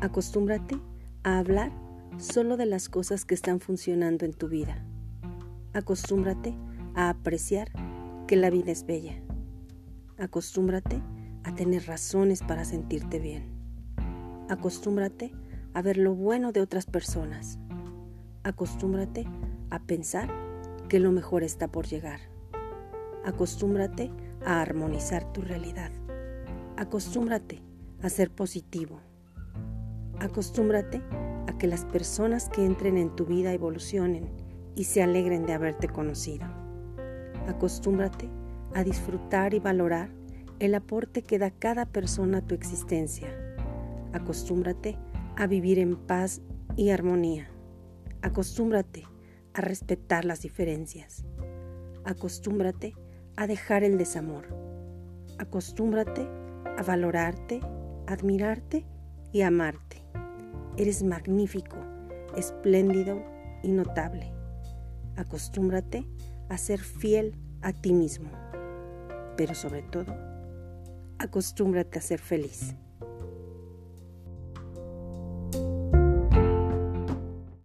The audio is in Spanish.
Acostúmbrate a hablar solo de las cosas que están funcionando en tu vida. Acostúmbrate a apreciar que la vida es bella. Acostúmbrate a tener razones para sentirte bien. Acostúmbrate a ver lo bueno de otras personas. Acostúmbrate a pensar que lo mejor está por llegar. Acostúmbrate a armonizar tu realidad. Acostúmbrate a ser positivo. Acostúmbrate a que las personas que entren en tu vida evolucionen y se alegren de haberte conocido. Acostúmbrate a disfrutar y valorar el aporte que da cada persona a tu existencia. Acostúmbrate a vivir en paz y armonía. Acostúmbrate a respetar las diferencias. Acostúmbrate a dejar el desamor. Acostúmbrate a valorarte, admirarte y amarte. Eres magnífico, espléndido y notable. Acostúmbrate a ser fiel a ti mismo. Pero sobre todo, acostúmbrate a ser feliz.